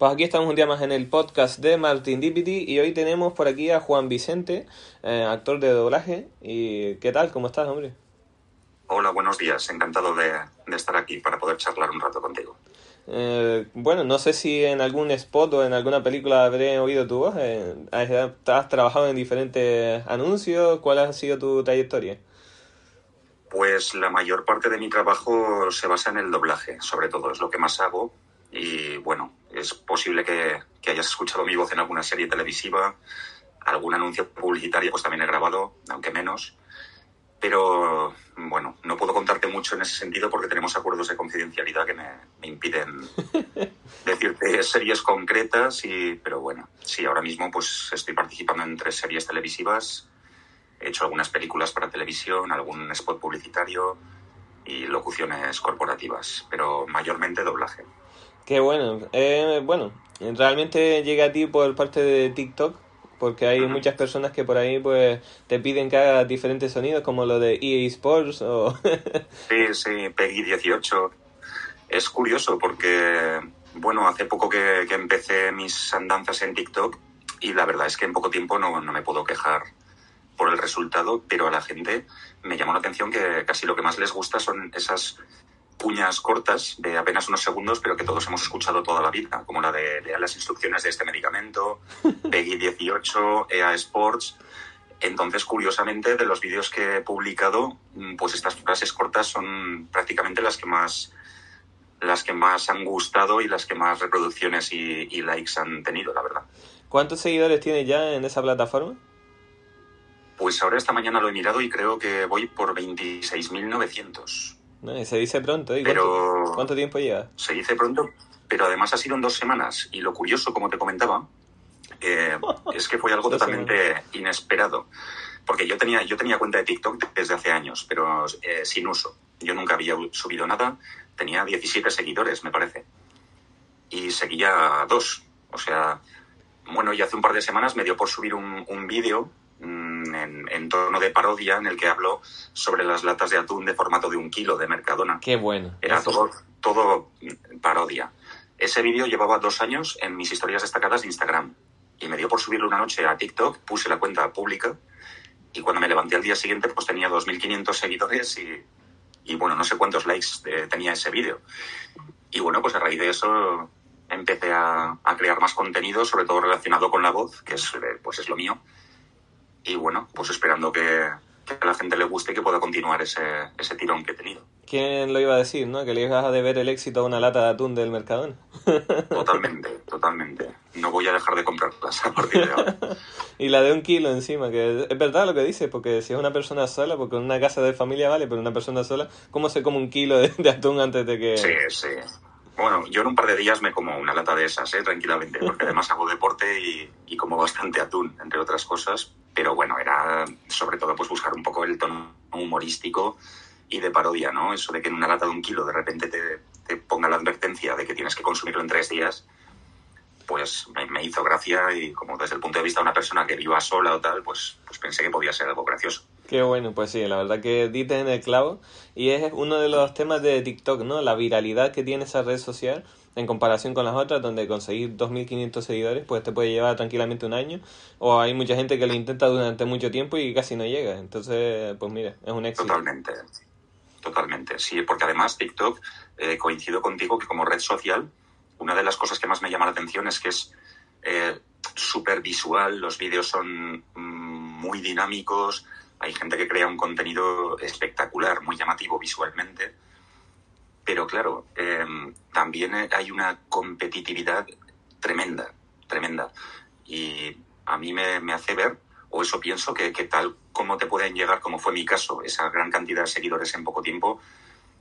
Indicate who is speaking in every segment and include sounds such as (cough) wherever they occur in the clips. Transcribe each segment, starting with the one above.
Speaker 1: Pues aquí estamos un día más en el podcast de Martin Dipity y hoy tenemos por aquí a Juan Vicente, eh, actor de doblaje. ¿Y qué tal? ¿Cómo estás, hombre?
Speaker 2: Hola, buenos días. Encantado de, de estar aquí para poder charlar un rato contigo.
Speaker 1: Eh, bueno, no sé si en algún spot o en alguna película habré oído tu voz. Eh, has, has trabajado en diferentes anuncios. ¿Cuál ha sido tu trayectoria?
Speaker 2: Pues la mayor parte de mi trabajo se basa en el doblaje, sobre todo, es lo que más hago. Y bueno, es posible que, que, hayas escuchado mi voz en alguna serie televisiva, algún anuncio publicitario, pues también he grabado, aunque menos. Pero bueno, no puedo contarte mucho en ese sentido porque tenemos acuerdos de confidencialidad que me, me impiden (laughs) decirte series concretas. Y, pero bueno, sí, ahora mismo pues estoy participando en tres series televisivas. He hecho algunas películas para televisión, algún spot publicitario y locuciones corporativas, pero mayormente doblaje.
Speaker 1: Qué bueno. Eh, bueno, realmente llega a ti por parte de TikTok, porque hay muchas personas que por ahí pues te piden que hagas diferentes sonidos, como lo de EA Sports o... (laughs)
Speaker 2: sí, sí, Peggy 18. Es curioso porque, bueno, hace poco que, que, empecé mis andanzas en TikTok y la verdad es que en poco tiempo no, no me puedo quejar por el resultado, pero a la gente me llamó la atención que casi lo que más les gusta son esas cuñas cortas de apenas unos segundos, pero que todos hemos escuchado toda la vida, como la de, de las instrucciones de este medicamento, (laughs) Peggy 18, EA Sports. Entonces, curiosamente, de los vídeos que he publicado, pues estas frases cortas son prácticamente las que más las que más han gustado y las que más reproducciones y, y likes han tenido, la verdad.
Speaker 1: ¿Cuántos seguidores tiene ya en esa plataforma?
Speaker 2: Pues ahora esta mañana lo he mirado y creo que voy por 26.900.
Speaker 1: No, se dice pronto, ¿y
Speaker 2: pero
Speaker 1: cuánto, cuánto, tiempo lleva?
Speaker 2: Se dice pronto, pero además ha sido en dos semanas. Y lo curioso, como te comentaba, eh, (laughs) es que fue algo totalmente inesperado. Porque yo tenía, yo tenía cuenta de TikTok desde hace años, pero eh, sin uso. Yo nunca había subido nada. Tenía 17 seguidores, me parece. Y seguía dos. O sea, bueno, y hace un par de semanas me dio por subir un, un vídeo en, en, tono de parodia en el que habló sobre las latas de atún de formato de un kilo de Mercadona.
Speaker 1: Qué bueno.
Speaker 2: Era todo, todo parodia. Ese vídeo llevaba dos años en mis historias destacadas de Instagram y me dio por subirlo una noche a TikTok, puse la cuenta pública y cuando me levanté al día siguiente pues tenía 2.500 seguidores y, y, bueno, no sé cuántos likes eh, tenía ese vídeo. Y bueno, pues a raíz de eso empecé a, a, crear más contenido, sobre todo relacionado con la voz, que es, pues es lo mío y bueno, pues esperando que, que, a la gente le guste y que pueda continuar ese, ese tirón que he tenido.
Speaker 1: ¿Quién lo iba a decir, no? Que le ibas a deber el éxito a una lata de atún del Mercadona. (laughs)
Speaker 2: Totalmente, totalmente. No voy a dejar de comprarlas a partir de ahora. (laughs)
Speaker 1: y la de un kilo encima, que es verdad lo que dice, porque si es una persona sola, porque en una casa de familia vale, pero una persona sola, ¿cómo se come un kilo de, de atún antes de que...?
Speaker 2: Sí, sí. Bueno, yo en un par de días me como una lata de esas, ¿eh? tranquilamente, porque además hago deporte y, y, como bastante atún, entre otras cosas. Pero bueno, era sobre todo pues buscar un poco el tono humorístico y de parodia, ¿no? Eso de que en una lata de un kilo de repente te, te ponga la advertencia de que tienes que consumirlo en tres días, pues me, hizo gracia y como desde el punto de vista de una persona que viva sola o tal, pues, pues pensé que podía ser algo gracioso.
Speaker 1: Qué bueno, pues sí, la verdad que diste en el clavo y es uno de los temas de TikTok, ¿no? La viralidad que tiene esa red social en comparación con las otras, donde conseguir 2.500 seguidores pues te puede llevar tranquilamente un año, o hay mucha gente que lo intenta durante mucho tiempo y casi no llega, entonces, pues mira, es un éxito.
Speaker 2: Totalmente, totalmente, sí, porque además TikTok, eh, coincido contigo que como red social, una de las cosas que más me llama la atención es que es eh, súper visual, los vídeos son mm, muy dinámicos, hay gente que crea un contenido espectacular, muy llamativo visualmente, pero claro, eh, también hay una competitividad tremenda, tremenda. Y a mí me, me hace ver, o eso pienso, que, que, tal como te pueden llegar, como fue mi caso, esa gran cantidad de seguidores en poco tiempo,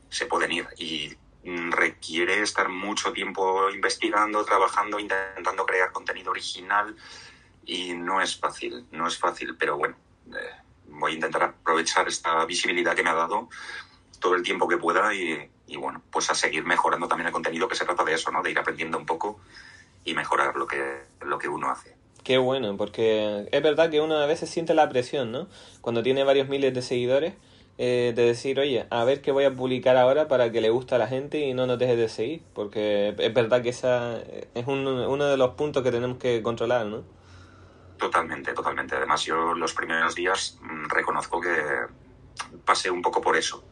Speaker 2: se pueden ir. Y requiere estar mucho tiempo investigando, trabajando, intentando crear contenido original y no es fácil, no es fácil, pero bueno, eh, voy a intentar aprovechar esta visibilidad que me ha dado todo el tiempo que pueda y, y, bueno, pues a seguir mejorando también el contenido que se trata de eso, ¿no? De ir aprendiendo un poco y mejorar lo que, lo que uno hace.
Speaker 1: Qué bueno, porque es verdad que uno a veces siente la presión, ¿no? Cuando tiene varios miles de seguidores, eh, de decir, oye, a ver qué voy a publicar ahora para que le guste a la gente y no nos deje de seguir, porque es verdad que esa es uno de los puntos que tenemos que controlar, ¿no?
Speaker 2: Totalmente, totalmente. Además, yo los primeros días mm, reconozco que pasé un poco por eso.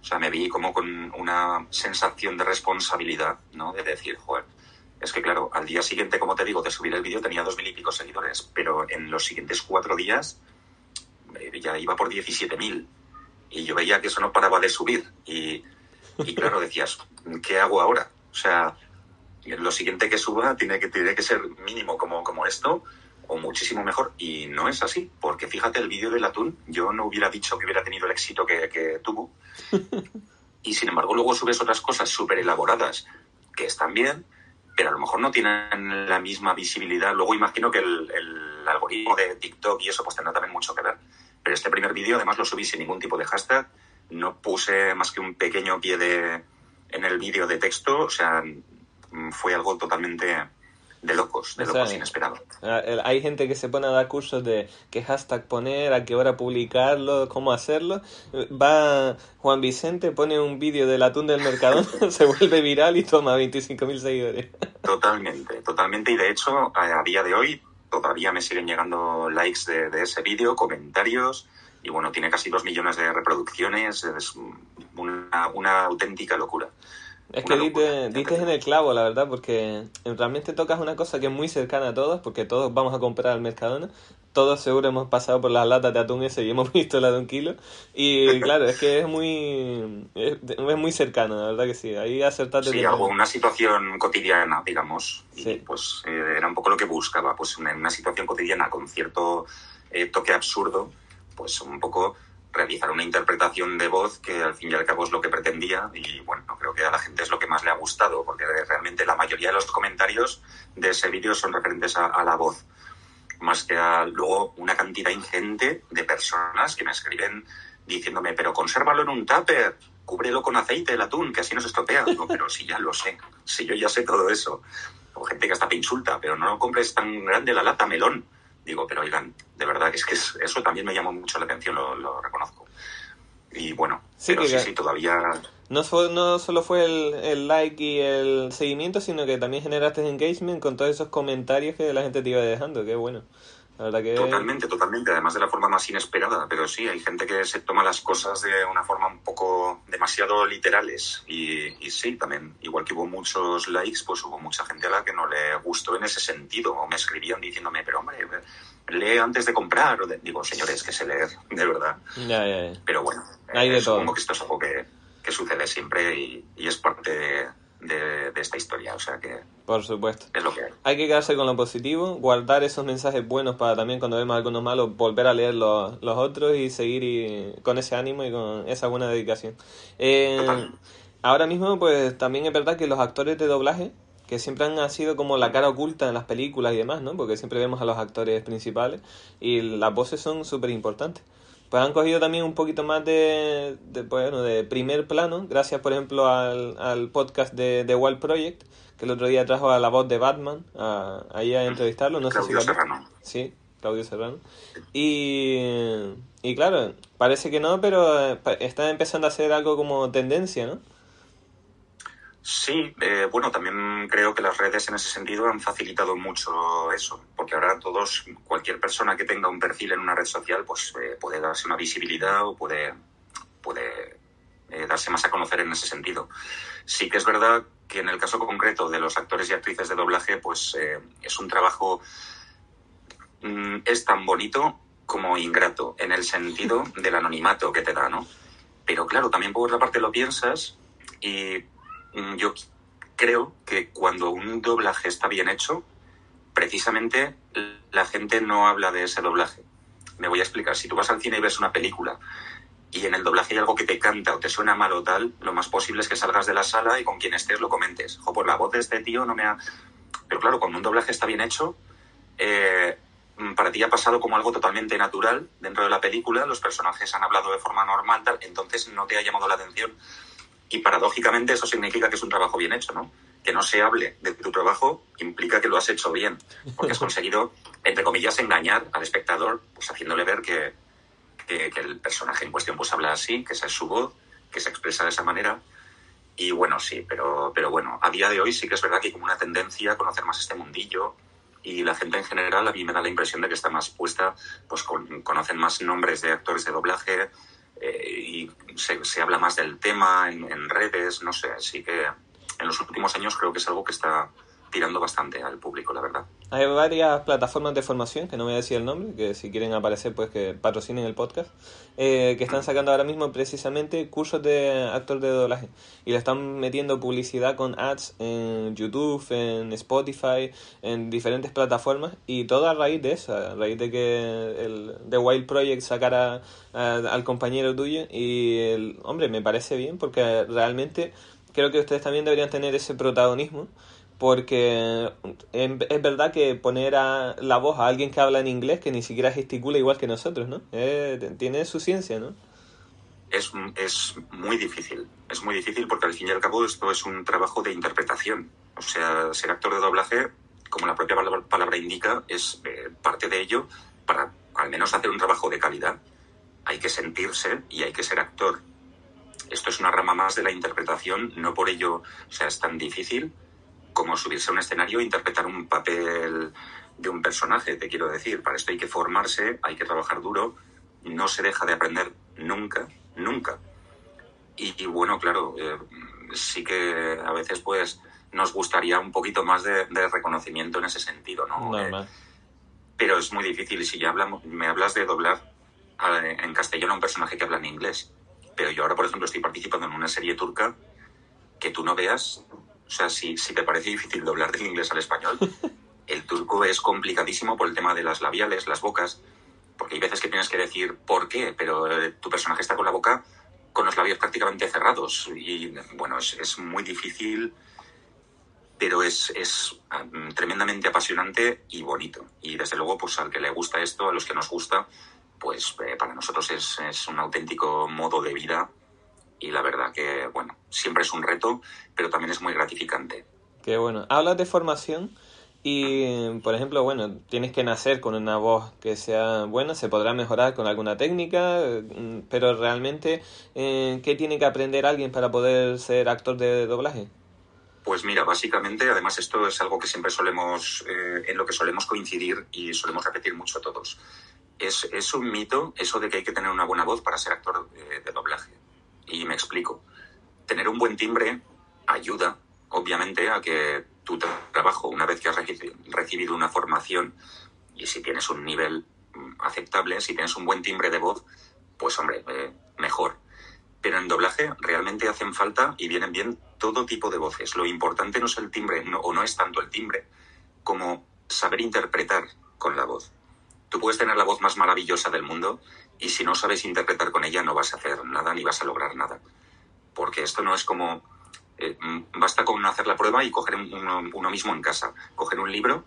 Speaker 2: O sea, me vi como con una sensación de responsabilidad, ¿no? De decir, joder, es que claro, al día siguiente, como te digo, de subir el vídeo tenía dos mil y pico seguidores, pero en los siguientes cuatro días eh, ya iba por 17.000 y yo veía que eso no paraba de subir y, y claro, (laughs) decías, ¿qué hago ahora? O sea, lo siguiente que suba tiene que, tiene que ser mínimo como, como esto o muchísimo mejor. Y no es así, porque fíjate, el vídeo del atún, yo no hubiera dicho que hubiera tenido el éxito que, que tuvo. (laughs) Y sin embargo, luego subes otras cosas súper elaboradas que están bien, pero a lo mejor no tienen la misma visibilidad. Luego imagino que el, el algoritmo de TikTok y eso pues tendrá también mucho que ver. Pero este primer vídeo además lo subí sin ningún tipo de hashtag, no puse más que un pequeño pie de, en el vídeo de texto, o sea, fue algo totalmente de locos, de locos inesperados.
Speaker 1: Hay gente que se pone a dar cursos de qué hashtag poner, a qué hora publicarlo, cómo hacerlo. Va Juan Vicente, pone un vídeo del atún del mercado, (laughs) se vuelve viral y toma 25.000 seguidores.
Speaker 2: Totalmente, totalmente. Y de hecho, a, día de hoy todavía me siguen llegando likes de, de ese vídeo, comentarios. Y bueno, tiene casi dos millones de reproducciones. Es una, una auténtica locura.
Speaker 1: Es que dices en el clavo, la verdad, porque realmente tocas una cosa que es muy cercana a todos, porque todos vamos a comprar al Mercadona, todos seguro hemos pasado por las latas de atún ese y hemos (laughs) visto la de un kilo, y claro, es que es muy es, muy cercano, la verdad que sí, ahí acertaste.
Speaker 2: Sí, algo, una situación cotidiana, digamos, y pues eh, era un poco lo que buscaba, pues en una, situación cotidiana con cierto eh, toque absurdo, pues un poco realizar una interpretación de voz que al fin y al cabo es lo que pretendía y bueno, creo que a la gente es lo que más le ha gustado porque realmente la mayoría de los comentarios de ese vídeo son referentes a, la voz. Más que a luego una cantidad ingente de personas que me escriben diciéndome pero consérvalo en un tupper cúbrelo con aceite el atún que así no se estropea no, pero si ya lo sé si yo ya sé todo eso o gente que hasta te insulta pero no compres tan grande la lata melón digo, pero oigan, de verdad es que eso también me llamó mucho la atención, lo, reconozco. Y bueno, sí, pero sí, sí, todavía...
Speaker 1: No, no solo fue el, el, like y el seguimiento, sino que también generaste engagement con todos esos comentarios que la gente te iba dejando, qué bueno.
Speaker 2: Totalmente, totalmente, además de la forma más inesperada, pero sí, hay gente que se toma las cosas de una forma un poco demasiado literales y, y sí, también, igual que hubo muchos likes, pues hubo mucha gente a la que no le gustó en ese sentido, o me escribían diciéndome, pero hombre, lee antes de comprar, o digo, señores, que se leer, (laughs) de verdad. Pero bueno, eh, supongo que esto es algo que, que sucede siempre y, y es parte de de, esta historia. O sea que.
Speaker 1: Por supuesto.
Speaker 2: Es lo que hay.
Speaker 1: Hay que quedarse con lo positivo, guardar esos mensajes buenos para también cuando vemos algunos malos, volver a leer los, los otros y seguir con ese ánimo y con esa buena dedicación. Eh, ahora mismo, pues también es verdad que los actores de doblaje, que siempre han sido como la cara oculta en las películas y demás, ¿no? Porque siempre vemos a los actores principales y las voces son súper importantes pues han cogido también un poquito más de, de, pues, bueno, de primer plano, gracias por ejemplo al, al podcast de The Wild Project, que el otro día trajo a la voz de Batman a, ahí a entrevistarlo. No
Speaker 2: sé
Speaker 1: si
Speaker 2: Serrano.
Speaker 1: Sí, Claudio Serrano. Y, y claro, parece que no, pero eh, está empezando a ser algo como tendencia, ¿no?
Speaker 2: Sí, eh, bueno, también creo que las redes en ese sentido han facilitado mucho eso, porque ahora todos, cualquier persona que tenga un perfil en una red social, pues eh, puede darse una visibilidad o puede, puede eh, darse más a conocer en ese sentido. Sí que es verdad que en el caso concreto de los actores y actrices de doblaje, pues es un trabajo, mm, es tan bonito como ingrato, en el sentido (laughs) del anonimato que te da, ¿no? Pero claro, también por otra parte lo piensas y yo creo que cuando un doblaje está bien hecho, precisamente la gente no habla de ese doblaje. Me voy a explicar. Si tú vas al cine y ves una película y en el doblaje hay algo que te canta o te suena mal o tal, lo más posible es que salgas de la sala y con quien estés lo comentes. O por la voz de este tío no me ha... Pero claro, cuando un doblaje está bien hecho, eh, para ti ha pasado como algo totalmente natural dentro de la película, los personajes han hablado de forma normal, tal, entonces no te ha llamado la atención y paradójicamente eso significa que es un trabajo bien hecho, ¿no? Que no se hable de tu trabajo implica que lo has hecho bien, porque has (laughs) conseguido, entre comillas, engañar al espectador, pues haciéndole ver que, que, que, el personaje en cuestión pues habla así, que esa es su voz, que se expresa de esa manera. Y bueno, sí, pero, pero bueno, a día de hoy sí que es verdad que hay como una tendencia a conocer más este mundillo y la gente en general a mí me da la impresión de que está más puesta, pues con, conocen más nombres de actores de doblaje eh, y se, se, habla más del tema en, en redes, no sé, así que en los últimos años creo que es algo que está tirando bastante al público, la verdad.
Speaker 1: Hay varias plataformas de formación, que no voy a decir el nombre, que si quieren aparecer, pues que patrocinen el podcast, eh, que están sacando ahora mismo precisamente cursos de actor de doblaje. Y le están metiendo publicidad con ads en YouTube, en Spotify, en diferentes plataformas, y todo a raíz de eso, a raíz de que el The Wild Project sacara al compañero tuyo. Y, el, hombre, me parece bien, porque realmente creo que ustedes también deberían tener ese protagonismo porque es verdad que poner a la voz a alguien que habla en inglés que ni siquiera gesticula igual que nosotros, ¿no? Eh, tiene su ciencia, ¿no?
Speaker 2: Es, es muy difícil, es muy difícil porque al fin y al cabo esto es un trabajo de interpretación. O sea, ser actor de doblaje, como la propia palabra indica, es eh, parte de ello para al menos hacer un trabajo de calidad. Hay que sentirse y hay que ser actor. Esto es una rama más de la interpretación, no por ello sea, es tan difícil, como subirse a un escenario e interpretar un papel de un personaje, te quiero decir. Para esto hay que formarse, hay que trabajar duro, no se deja de aprender nunca, nunca. Y, y bueno, claro, eh, sí que a veces pues nos gustaría un poquito más de, de reconocimiento en ese sentido, ¿no? Eh, pero es muy difícil. Y si ya hablamos, me hablas de doblar a, en castellano a un personaje que habla en inglés, pero yo ahora, por ejemplo, estoy participando en una serie turca que tú no veas o sea, si, si te parece difícil doblar del inglés al español, (laughs) el turco es complicadísimo por el tema de las labiales, las bocas, porque hay veces que tienes que decir por qué, pero eh, tu personaje está con la boca con los labios prácticamente cerrados. Y bueno, es, es muy difícil, pero es, es um, tremendamente apasionante y bonito. Y desde luego, pues al que le gusta esto, a los que nos gusta, pues eh, para nosotros es, es un auténtico modo de vida y la verdad que, bueno, siempre es un reto, pero también es muy gratificante.
Speaker 1: Qué bueno. Hablas de formación y, por ejemplo, bueno, tienes que nacer con una voz que sea buena, se podrá mejorar con alguna técnica, pero realmente, eh, ¿qué tiene que aprender alguien para poder ser actor de doblaje?
Speaker 2: Pues mira, básicamente, además esto es algo que siempre solemos, eh, en lo que solemos coincidir y solemos repetir mucho a todos. Es, es un mito eso de que hay que tener una buena voz para ser actor eh, de doblaje. Y me explico. Tener un buen timbre ayuda, obviamente, a que tu trabajo, una vez que has recibido una formación y si tienes un nivel mm, aceptable, si tienes un buen timbre de voz, pues hombre, eh, mejor. Pero en doblaje realmente hacen falta y vienen bien todo tipo de voces. Lo importante no es el timbre, no, o no es tanto el timbre, como saber interpretar con la voz. Tú puedes tener la voz más maravillosa del mundo y si no sabes interpretar con ella no vas a hacer nada ni vas a lograr nada. Porque esto no es como... Eh, basta con hacer la prueba y coger uno, uno, mismo en casa, coger un libro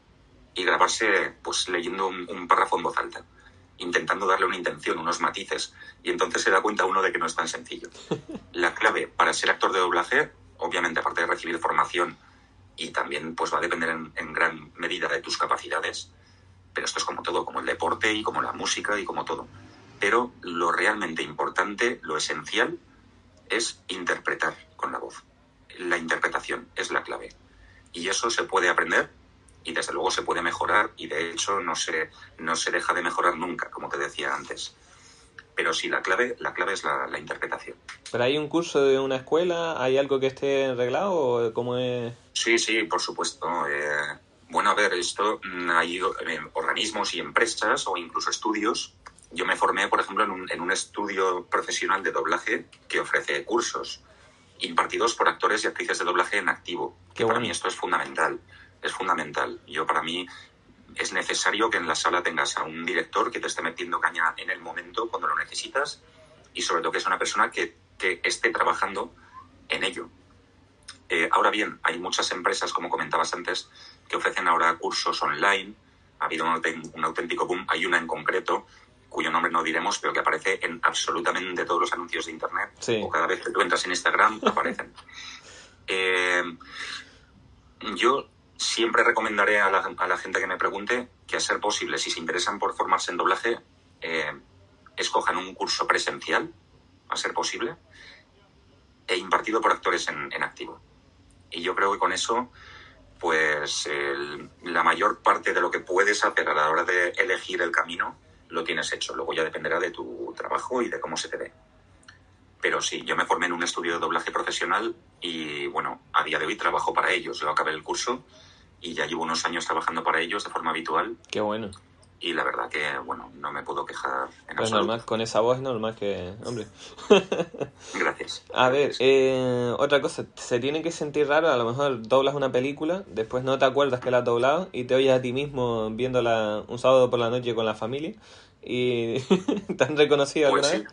Speaker 2: y grabarse pues leyendo un, un párrafo en voz alta, intentando darle una intención, unos matices, y entonces se da cuenta uno de que no es tan sencillo. (laughs) La clave para ser actor de doblaje, obviamente aparte de recibir formación y también pues va a depender en, en gran medida de tus capacidades, pero esto es como todo, como el deporte y como la música y como todo pero lo realmente importante, lo esencial, es interpretar con la voz. La interpretación es la clave. Y eso se puede aprender y desde luego se puede mejorar y de hecho no se, no se deja de mejorar nunca, como te decía antes. Pero sí, la clave, la clave es la, la interpretación.
Speaker 1: ¿Pero hay un curso de una escuela? ¿Hay algo que esté arreglado o cómo es?
Speaker 2: Sí, sí, por supuesto. Eh, bueno, a ver, esto hay eh, organismos y empresas o incluso estudios yo me formé, por ejemplo, en un, en un, estudio profesional de doblaje que ofrece cursos impartidos por actores y actrices de doblaje en activo. Que para mí esto es fundamental. Es fundamental. Yo, para mí, es necesario que en la sala tengas a un director que te esté metiendo caña en el momento cuando lo necesitas y, sobre todo, que es una persona que, que esté trabajando en ello. Eh, ahora bien, hay muchas empresas, como comentabas antes, que ofrecen ahora cursos online. Ha habido un, un auténtico boom. Hay una en concreto cuyo nombre no diremos, pero que aparece en absolutamente todos los anuncios de Internet.
Speaker 1: Sí.
Speaker 2: O cada vez que tú entras en Instagram, (laughs) aparecen. eh, yo siempre recomendaré a la, a la, gente que me pregunte que, a ser posible, si se interesan por formarse en doblaje, eh, escojan un curso presencial, a ser posible, e impartido por actores en, en activo. Y yo creo que con eso, pues la mayor parte de lo que puedes hacer a la hora de elegir el camino lo tienes hecho. Luego ya dependerá de tu trabajo y de cómo se te dé. Pero sí, yo me formé en un estudio de doblaje profesional y bueno, a día de hoy trabajo para ellos. Yo acabé el curso y ya llevo unos años trabajando para ellos de forma habitual
Speaker 1: Qué bueno.
Speaker 2: Y la verdad que, bueno, no me puedo quejar en
Speaker 1: Pues
Speaker 2: absoluto.
Speaker 1: normal, con esa voz es normal que... Hombre. (laughs)
Speaker 2: Gracias. (laughs)
Speaker 1: A ver, eh, otra cosa, se tiene que sentir raro, a lo mejor doblas una película, después no te acuerdas que la has doblado y te oyes a ti mismo viéndola un sábado por la noche con la familia y (laughs) te han reconocido
Speaker 2: Pues sí.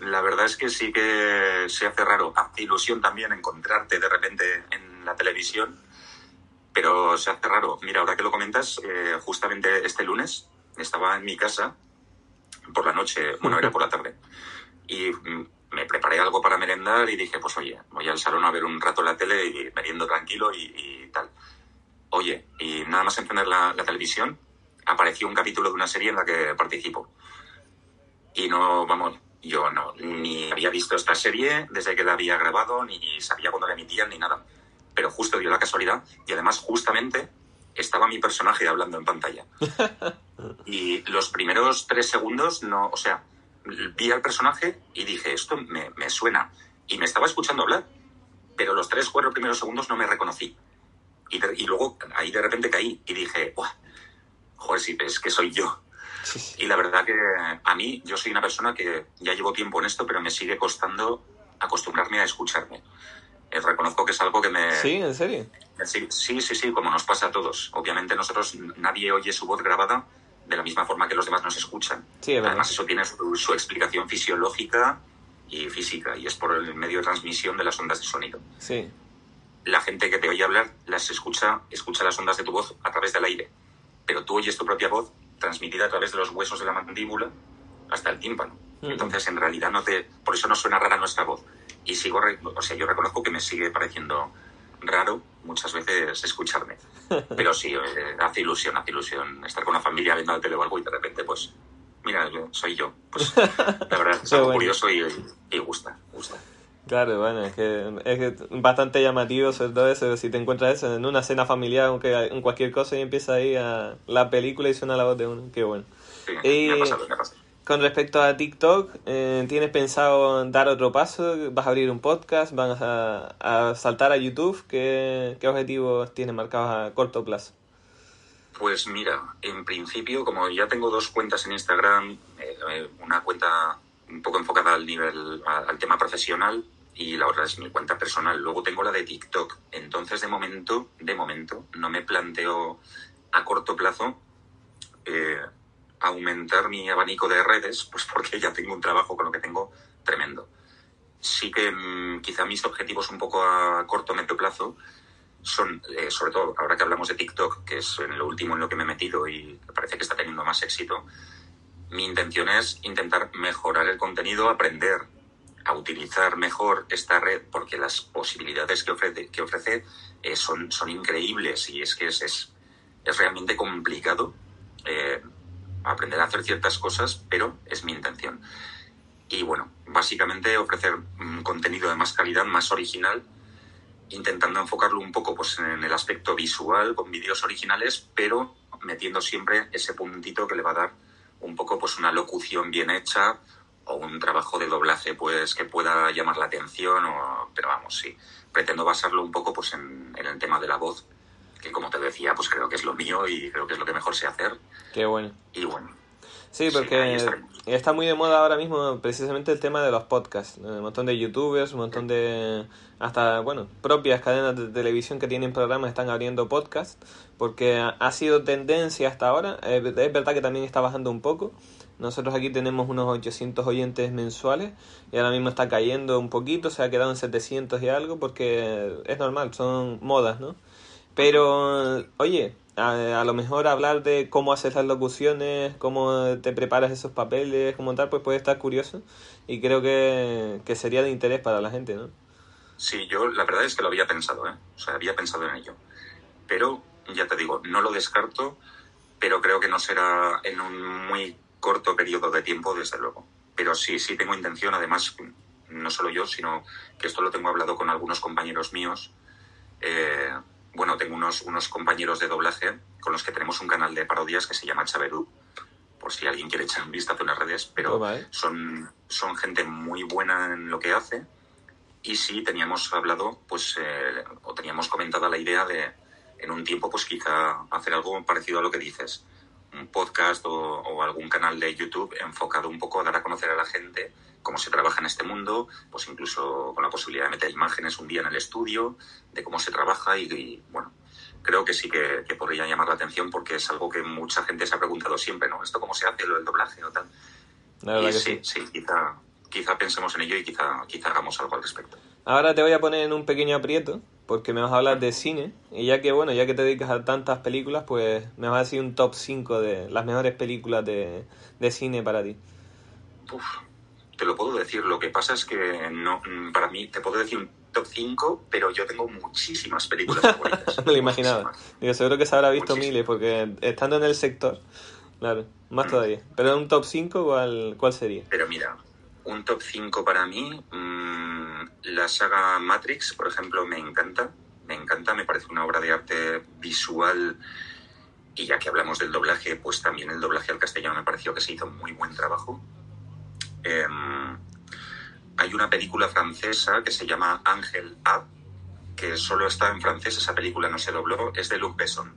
Speaker 2: La verdad es que sí que se hace raro. Hace ilusión también encontrarte de repente en la televisión, pero se hace raro. Mira, ahora que lo comentas, eh, justamente este lunes estaba en mi casa por la noche, bueno, era por la tarde, y me preparé algo para merendar y dije, pues oye, voy al salón a ver un rato la tele y meriendo tranquilo y, y tal. Oye, y nada más encender la, la televisión, apareció un capítulo de una serie en la que participo. Y no, vamos, yo no, ni había visto esta serie desde que la había grabado, ni sabía cuándo la emitían, ni nada. Pero justo dio la casualidad, y además justamente estaba mi personaje hablando en pantalla. (laughs) Y los primeros tres segundos, no, o sea, vi al personaje y dije, esto me, me suena. Y me estaba escuchando hablar, pero los tres, cuatro primeros segundos no me reconocí. Y, de- y luego ahí de repente caí y dije, "Buah, joder, sí, es que soy yo.
Speaker 1: Sí.
Speaker 2: Y la verdad que a mí, yo soy una persona que ya llevo tiempo en esto, pero me sigue costando acostumbrarme a escucharme. Eh, reconozco que es algo que me...
Speaker 1: ¿Sí? ¿En serio?
Speaker 2: Sí, sí, sí, sí, como nos pasa a todos. Obviamente nosotros, nadie oye su voz grabada de la misma forma que los demás nos escuchan.
Speaker 1: Sí, es verdad.
Speaker 2: Además, eso tiene su, su explicación fisiológica y física, y es por el medio de transmisión de las ondas de sonido.
Speaker 1: Sí.
Speaker 2: La gente que te oye hablar las escucha, escucha las ondas de tu voz a través del aire, pero tú oyes tu propia voz transmitida a través de los huesos de la mandíbula hasta el tímpano.
Speaker 1: Mm.
Speaker 2: Entonces, en realidad, no te, por eso no suena rara nuestra voz. Y sigo, re- o sea, yo reconozco que me sigue pareciendo raro muchas veces escucharme. (laughs) Pero sí, eh, hace ilusión, hace ilusión estar con una familia viendo la tele o algo y de repente, pues, mira, soy yo. Pues, la verdad, (laughs) es algo
Speaker 1: bueno.
Speaker 2: curioso y, y gusta, gusta.
Speaker 1: Claro, bueno, es que es bastante llamativo sobre todo eso, si te encuentras eso en una cena familiar, aunque en cualquier cosa y empieza ahí a la película y suena la voz de uno, qué bueno.
Speaker 2: Sí,
Speaker 1: Y-
Speaker 2: me ha pasado, me ha pasado.
Speaker 1: Con respecto a TikTok, eh, ¿tienes pensado dar otro paso? ¿Vas a abrir un podcast? ¿Vas a, saltar a YouTube? ¿Qué, qué objetivos tienes marcados a corto plazo?
Speaker 2: Pues mira, en principio, como ya tengo dos cuentas en Instagram, eh, una cuenta un poco enfocada al nivel, al tema profesional y la otra es mi cuenta personal. Luego tengo la de TikTok. Entonces, de momento, de momento, no me planteo a corto plazo eh, aumentar mi abanico de redes, pues porque ya tengo un trabajo con lo que tengo tremendo. Sí que mm, quizá mis objetivos un poco a corto medio plazo son, eh, sobre todo ahora que hablamos de TikTok, que es en lo último en lo que me he metido y parece que está teniendo más éxito, mi intención es intentar mejorar el contenido, aprender a utilizar mejor esta red, porque las posibilidades que ofrece, que ofrece eh, son, son increíbles y es que es, es, es realmente complicado eh, aprender a hacer ciertas cosas, pero es mi intención. Y bueno, básicamente ofrecer un contenido de más calidad, más original, intentando enfocarlo un poco pues, en el aspecto visual, con vídeos originales, pero metiendo siempre ese puntito que le va a dar un poco pues, una locución bien hecha o un trabajo de doblaje pues que pueda llamar la atención, o, pero vamos, sí, pretendo basarlo un poco pues, en, en el tema de la voz, que como te decía, pues creo que es lo mío y creo que es lo que mejor sé hacer.
Speaker 1: Qué bueno.
Speaker 2: Y bueno,
Speaker 1: Sí, porque está muy de moda ahora mismo precisamente el tema de los podcasts. Un montón de youtubers, un montón de... hasta, bueno, propias cadenas de televisión que tienen programas están abriendo podcasts porque ha- sido tendencia hasta ahora. Es verdad que también está bajando un poco. Nosotros aquí tenemos unos 800 oyentes mensuales y ahora mismo está cayendo un poquito, se ha quedado en 700 y algo porque es normal, son modas, ¿no? Pero, oye, a, a lo mejor hablar de cómo haces las locuciones, cómo te preparas esos papeles, como tal, pues puede estar curioso y creo que, que sería de interés para la gente, ¿no?
Speaker 2: Sí, yo la verdad es que lo había pensado, ¿eh? O sea, había pensado en ello. Pero, ya te digo, no lo descarto, pero creo que no será en un muy corto periodo de tiempo, desde luego. Pero sí, sí tengo intención, además, no solo yo, sino que esto lo tengo hablado con algunos compañeros míos. Eh, bueno, tengo unos, unos compañeros de doblaje con los que tenemos un canal de parodias que se llama Chaverú, por si alguien quiere echar un vistazo en las redes, pero son, son gente muy buena en lo que hace. Y sí, teníamos hablado, pues, eh, o teníamos comentado la idea de, en un tiempo, pues quizá hacer algo parecido a lo que dices. Un podcast o, o algún canal de YouTube enfocado un poco a dar a conocer a la gente cómo se trabaja en este mundo, pues incluso con la posibilidad de meter imágenes un día en el estudio, de cómo se trabaja y, bueno, creo que sí que, podría llamar la atención porque es algo que mucha gente se ha preguntado siempre, ¿no? ¿Esto cómo se hace, lo del doblaje o tal? y sí, sí, quizá, quizá pensemos en ello y quizá, quizá hagamos algo al respecto.
Speaker 1: Ahora te voy a poner en un pequeño aprieto porque me vas a hablar de cine y ya que bueno, ya que te dedicas a tantas películas, pues me vas a decir un top 5 de las mejores películas de, de cine para ti.
Speaker 2: Uf, te lo puedo decir. Lo que pasa es que no, mm, para mí te puedo decir un top 5, pero yo tengo muchísimas películas favoritas. (laughs)
Speaker 1: Me lo imaginaba. Digo, seguro que se habrá visto miles, porque estando en el sector, claro, más mm. todavía. Pero un top 5, ¿cuál, ¿cuál sería?
Speaker 2: Pero mira, un top 5 para mí, mmm, la saga Matrix, por ejemplo, me encanta. Me encanta, me parece una obra de arte visual. Y ya que hablamos del doblaje, pues también el doblaje al castellano me pareció que se hizo muy buen trabajo. Em, hay una película francesa que se llama Ángel A, que solo está en francés, esa película no se dobló, es de Luc Besson.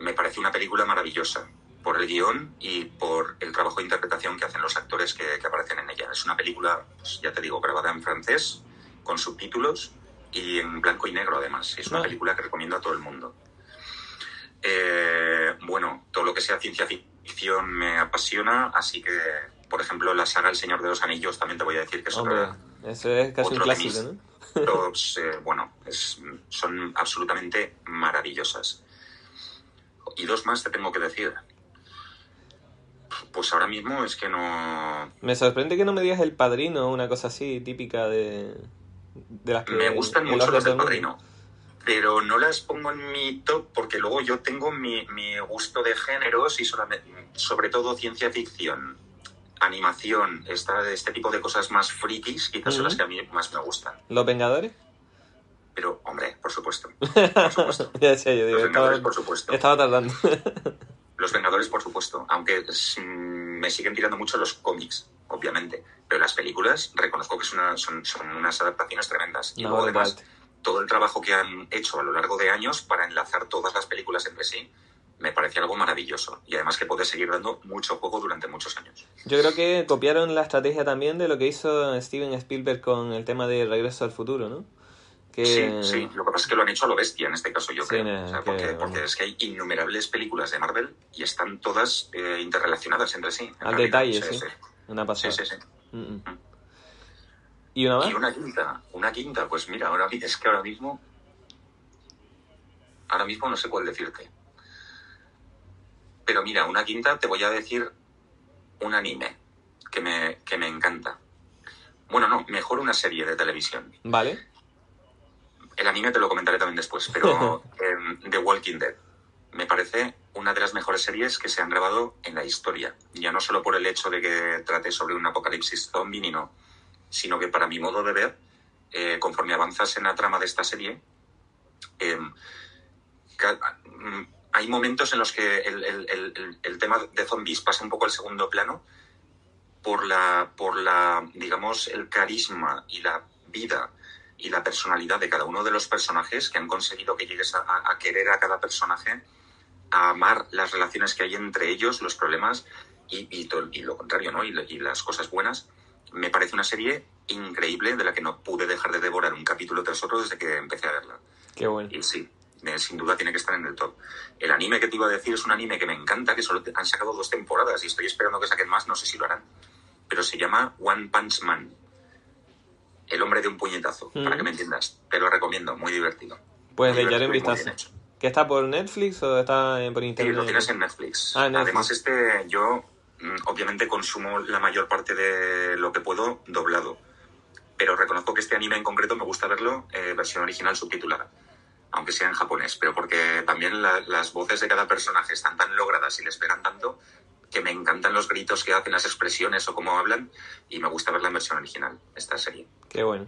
Speaker 2: Me parece una película maravillosa por el guion y por el trabajo de interpretación que hacen los actores que, aparecen en ella. Es una película, pues, ya te digo, grabada en francés, con subtítulos y en blanco y negro además. Es una película que recomiendo a todo el mundo. Eh, bueno, todo lo que sea ciencia ficción me apasiona, así que por ejemplo, la saga El Señor de los Anillos también te voy a decir que es
Speaker 1: Hombre, Eso es casi un clásico, ¿no? (laughs)
Speaker 2: Los, eh, bueno, son absolutamente maravillosas. Y dos más te tengo que decir. Pues ahora mismo es que no...
Speaker 1: Me sorprende que no me digas El Padrino, una cosa así típica de, de las que...
Speaker 2: Me gustan mucho las del Padrino pero no las pongo en mi top porque luego yo tengo mi, mi gusto de géneros y sobre todo ciencia ficción animación, esta, este tipo de cosas más frikis, quizás son las que a mí más me gustan.
Speaker 1: ¿Los Vengadores?
Speaker 2: Pero, hombre, por supuesto. (laughs) Por supuesto. (laughs)
Speaker 1: ya sé, yo digo,
Speaker 2: Los Vengadores, por supuesto.
Speaker 1: Estaba tardando. (laughs)
Speaker 2: los Vengadores, por supuesto. Aunque me siguen tirando mucho los cómics, obviamente. Pero las películas, reconozco que son, son, unas adaptaciones tremendas. Y luego, además, todo el trabajo que han hecho a lo largo de años para enlazar todas las películas entre sí me parece algo maravilloso y además que puede seguir dando mucho juego durante muchos años.
Speaker 1: Yo creo que copiaron la estrategia también de lo que hizo Steven Spielberg con el tema de Regreso al Futuro, ¿no?
Speaker 2: Que... Sí, sí, lo que pasa es que lo han hecho a lo bestia en este caso, yo creo. porque, es que hay innumerables películas de Marvel y están todas eh, interrelacionadas entre sí.
Speaker 1: Al detalle, sí. Una pasada.
Speaker 2: Sí, sí, sí.
Speaker 1: Mm. ¿Y una más?
Speaker 2: Y una quinta, una quinta, pues mira, ahora es que ahora mismo. Ahora mismo no sé cuál decirte. Pero mira, una quinta te voy a decir un anime que me, que me encanta. Bueno, no, mejor una serie de televisión.
Speaker 1: Vale.
Speaker 2: El anime te lo comentaré también después, pero (laughs) The Walking Dead me parece una de las mejores series que se han grabado en la historia. Ya no solo por el hecho de que trate sobre un apocalipsis zombie ni no, sino que para mi modo de ver, eh, conforme avanzas en la trama de esta serie, eh, hay momentos en los que el, tema de zombies pasa un poco al segundo plano por la, por la, digamos, el carisma y la vida y la personalidad de cada uno de los personajes que han conseguido que llegues a, querer a cada personaje, a amar las relaciones que hay entre ellos, los problemas y, y, lo contrario, ¿no? Y, y, las cosas buenas. Me parece una serie increíble de la que no pude dejar de devorar un capítulo tras otro desde que empecé a verla.
Speaker 1: Qué bueno.
Speaker 2: Y sí, sin duda tiene que estar en el top. El anime que te iba a decir es un anime que me encanta, que solo han sacado dos temporadas y estoy esperando que saquen más, no sé si lo harán. Pero se llama One Punch Man. El hombre de un puñetazo, para que me entiendas. Te lo recomiendo, muy divertido.
Speaker 1: Pues le echaré un vistazo. ¿Que está por Netflix o está por internet?
Speaker 2: Sí, lo tienes en Netflix.
Speaker 1: Ah, Netflix.
Speaker 2: Además, este yo mm, obviamente consumo la mayor parte de lo que puedo doblado. Pero reconozco que este anime en concreto me gusta verlo eh, versión original subtitulada aunque sea en japonés, pero porque también las voces de cada personaje están tan logradas y les pegan tanto que me encantan los gritos que hacen, las expresiones o cómo hablan, y me gusta ver la versión original, esta serie.
Speaker 1: Qué bueno.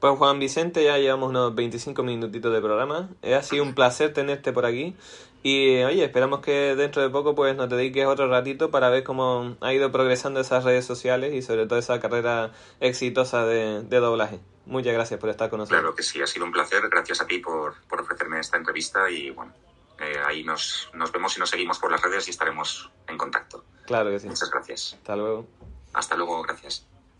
Speaker 1: Pues Juan Vicente, ya llevamos unos 25 minutitos de programa. Ha sido un placer tenerte por aquí. Y oye, esperamos que dentro de poco pues nos dediques otro ratito para ver cómo ha ido progresando esas redes sociales y sobre todo esa carrera exitosa de, doblaje. Muchas gracias por estar con nosotros.
Speaker 2: Claro que sí, ha sido un placer. Gracias a ti por, por ofrecerme esta entrevista y bueno, eh, ahí nos, nos vemos y nos seguimos por las redes y estaremos en contacto.
Speaker 1: Claro que sí.
Speaker 2: Muchas gracias.
Speaker 1: Hasta luego.
Speaker 2: Hasta luego, gracias.